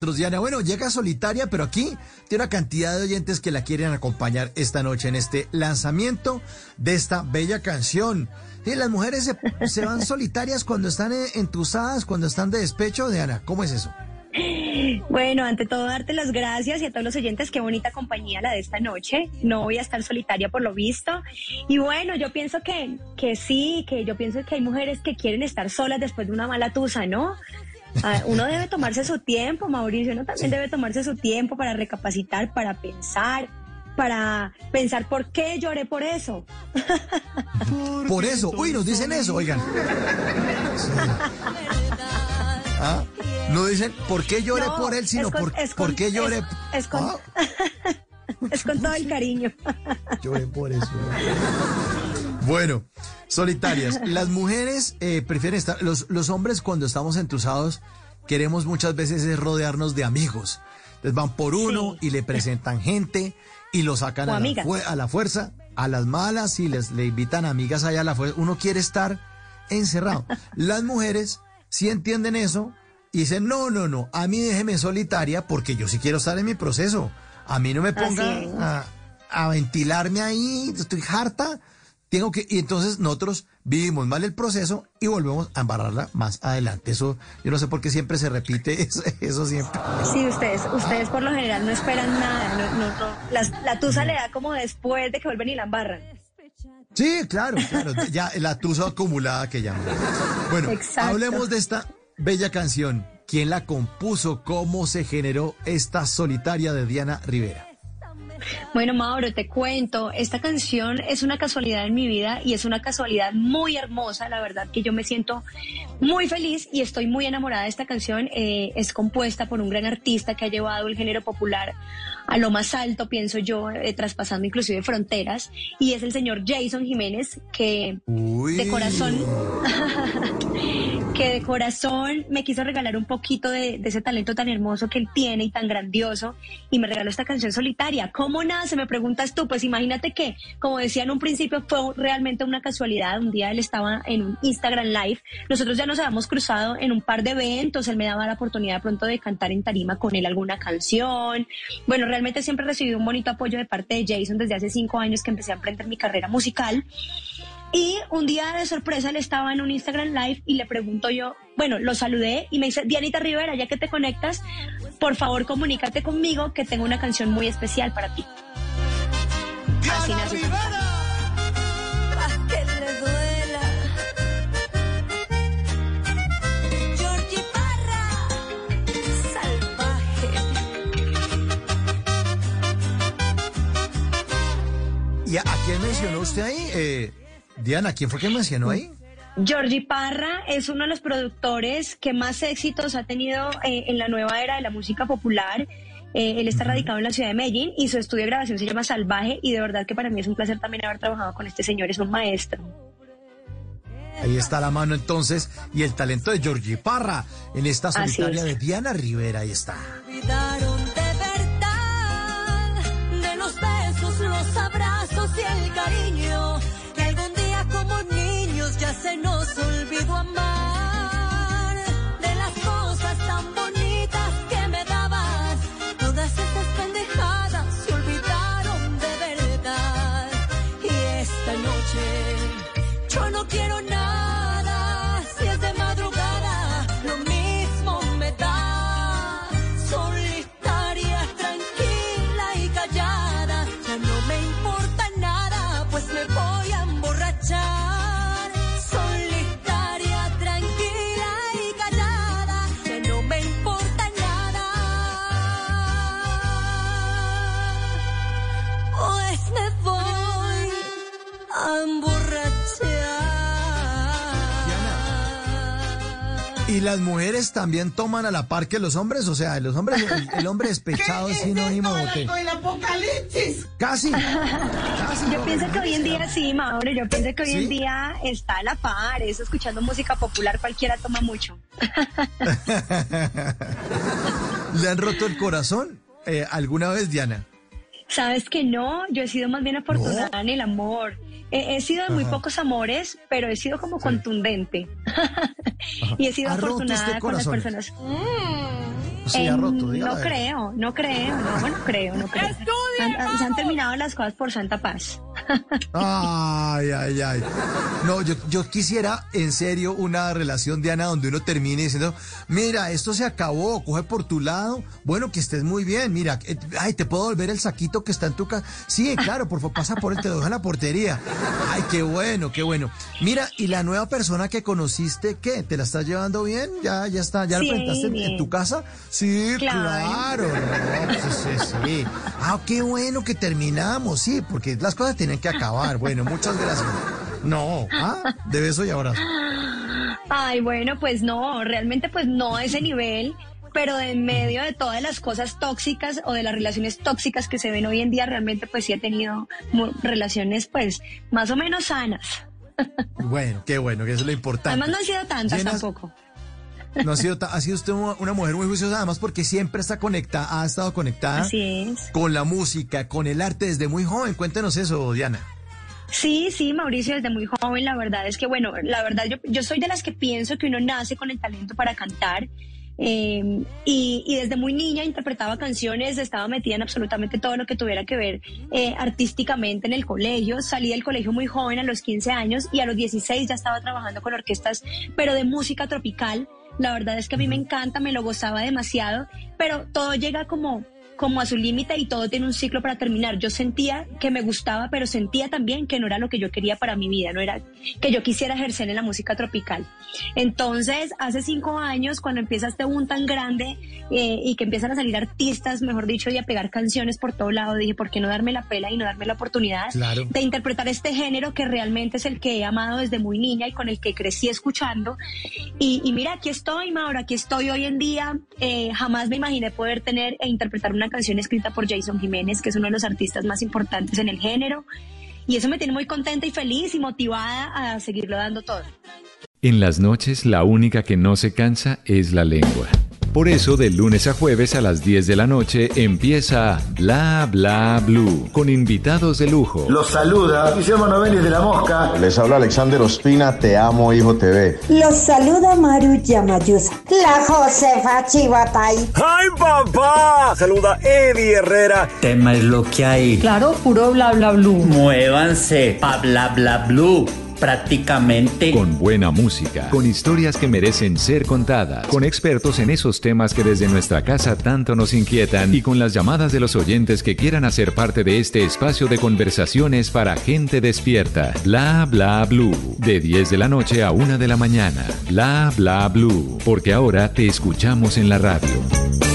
Diana, bueno, llega solitaria, pero aquí tiene una cantidad de oyentes que la quieren acompañar esta noche en este lanzamiento de esta bella canción. Y las mujeres se, van solitarias cuando están entusadas, cuando están de despecho, Diana, ¿cómo es eso? Bueno, ante todo darte las gracias y a todos los oyentes, qué bonita compañía la de esta noche. No voy a estar solitaria por lo visto. Y bueno, yo pienso que, que sí, que yo pienso que hay mujeres que quieren estar solas después de una mala tusa, ¿no? Ah, uno debe tomarse su tiempo, Mauricio, uno también debe tomarse su tiempo para recapacitar, para pensar, para pensar por qué lloré por eso. Por eso, uy, nos dicen eso, oigan. ¿Ah? No dicen por qué lloré por él, sino por, qué lloré. Es, con, ah. es con todo el cariño. Lloré por eso. Bueno, solitarias. Las mujeres eh, prefieren estar, los, los hombres cuando estamos entusados queremos muchas veces rodearnos de amigos. Les van por uno y le presentan gente y lo sacan a la, a la, fuerza, a las malas y les le invitan amigas allá a la fuerza. Uno quiere estar encerrado. Las mujeres sí entienden eso y dicen, no, no, no, a mí déjeme solitaria porque yo sí quiero estar en mi proceso. A mí no me ponga a, a ventilarme ahí, estoy harta tengo que, y entonces nosotros vivimos mal el proceso y volvemos a embarrarla más adelante. Eso, yo no sé por qué siempre se repite eso, siempre. Sí, ustedes, ustedes por lo general no esperan nada, no, no, La, tusa le da como después de que vuelven y la embarran. Sí, claro, claro, ya la tusa acumulada que llaman. Bueno, hablemos de esta bella canción. ¿Quién la compuso? ¿Cómo se generó esta solitaria de Diana Rivera? Bueno, Mauro, te cuento, esta canción es una casualidad en mi vida y es una casualidad muy hermosa, la verdad que yo me siento muy feliz y estoy muy enamorada de esta canción. Eh, es compuesta por un gran artista que ha llevado el género popular a lo más alto, pienso yo, eh, traspasando inclusive fronteras, y es el señor Jason Jiménez, que de corazón, que de corazón me quiso regalar un poquito de, ese talento tan hermoso que él tiene y tan grandioso, y me regaló esta canción solitaria. ¿Cómo nace? Me preguntas tú. Pues imagínate que, como decía en un principio, fue realmente una casualidad. Un día él estaba en un Instagram Live. Nosotros ya nos habíamos cruzado en un par de eventos. Él me daba la oportunidad pronto de cantar en tarima con él alguna canción. Bueno, realmente siempre he recibido un bonito apoyo de parte de Jason desde hace cinco años que empecé a emprender mi carrera musical. Y un día de sorpresa él estaba en un Instagram Live y le pregunto yo, bueno, lo saludé y me dice, Dianita Rivera, ya que te conectas, por favor comunícate conmigo que tengo una canción muy especial para ti. Así ¿Y a, quién mencionó usted ahí? Eh, Diana, ¿quién fue que mencionó ahí? Georgie Parra es uno de los productores que más éxitos ha tenido eh, en la nueva era de la música popular. Eh, él está radicado en la ciudad de Medellín y su estudio de grabación se llama Salvaje y de verdad que para mí es un placer también haber trabajado con este señor, es un maestro. Ahí está la mano entonces y el talento de Georgie Parra en esta solitaria de Diana Rivera, ahí está. Se nos olvidó amar ¿Y las mujeres también toman a la par que los hombres? O sea, los hombres, el, hombre despechado es sinónimo de... el apocalipsis? Casi. yo pienso que hoy en día sí, Mauro, yo pienso que hoy en día está a la par, eso escuchando música popular cualquiera toma mucho. ¿Le han roto el corazón eh, alguna vez, Diana? Sabes que no, yo he sido más bien afortunada en el amor. He, sido de muy pocos amores, pero he sido como contundente. y he sido afortunada este con las personas. Mm. se ha roto? no creo, no creo, no, no creo, no creo. se han terminado las cosas por santa paz. Ay, ay, ay. No, yo, yo quisiera en serio una relación, Diana, donde uno termine diciendo, mira, esto se acabó, coge por tu lado, bueno, que estés muy bien, mira, eh, ay, ¿te puedo volver el saquito que está en tu casa? Sí, claro, por favor, pasa por él, te dejo en la portería. Ay, qué bueno, qué bueno. Mira, ¿y la nueva persona que conociste, qué? ¿Te la estás llevando bien? ¿Ya, ya está, ya la presentaste en, tu casa? Sí, claro. sí, sí, sí. Ah, qué bueno que terminamos, sí, porque las cosas tienen que acabar. Bueno, muchas gracias. No, ah, de beso y abrazo. Ay, bueno, pues no, realmente pues no a ese nivel, pero en medio de todas las cosas tóxicas o de las relaciones tóxicas que se ven hoy en día, realmente pues sí he tenido relaciones pues más o menos sanas. Bueno, qué bueno, que eso es lo importante. Además no han sido tantas tampoco. No ha sido, ha sido usted una mujer muy juiciosa, además porque siempre está conectada, ha estado conectada con la música, con el arte desde muy joven. Cuéntenos eso, Diana. Sí, sí, Mauricio, desde muy joven, la verdad es que, bueno, la verdad yo, yo soy de las que pienso que uno nace con el talento para cantar. Eh, y, desde muy niña interpretaba canciones, estaba metida en absolutamente todo lo que tuviera que ver eh, artísticamente en el colegio. Salí del colegio muy joven, a los 15 años, y a los 16 ya estaba trabajando con orquestas, pero de música tropical. La verdad es que a mí me encanta, me lo gozaba demasiado, pero todo llega como como a su límite y todo tiene un ciclo para terminar. Yo sentía que me gustaba, pero sentía también que no era lo que yo quería para mi vida, no era que yo quisiera ejercer en la música tropical. Entonces, hace cinco años, cuando empieza este boom tan grande eh, y que empiezan a salir artistas, mejor dicho, y a pegar canciones por todo lado, dije, ¿por qué no darme la pela y no darme la oportunidad de interpretar este género que realmente es el que he amado desde muy niña y con el que crecí escuchando? Y, mira, aquí estoy, Mauro, aquí estoy hoy en día. Eh, jamás me imaginé poder tener e interpretar una canción escrita por Jason Jiménez, que es uno de los artistas más importantes en el género. Y eso me tiene muy contenta y feliz y motivada a seguirlo dando todo. En las noches la única que no se cansa es la lengua. Por eso, de lunes a jueves a las 10 de la noche empieza Bla Bla Blue con invitados de lujo. Los saluda Guillermo Novelli de La Mosca. Les habla Alexander Ospina, Te Amo Hijo TV. Los saluda Maru Yamayusa. La Josefa Chivatay. ¡Ay, papá! Saluda Eddie Herrera. Tema es lo que hay. Claro, puro Bla Bla Blue. Muévanse pa Bla Bla Blue prácticamente. Con buena música, con historias que merecen ser contadas, con expertos en esos temas que desde nuestra casa tanto nos inquietan y con las llamadas de los oyentes que quieran hacer parte de este espacio de conversaciones para gente despierta. Bla bla blue. De 10 de la noche a 1 de la mañana. Bla bla blue. Porque ahora te escuchamos en la radio.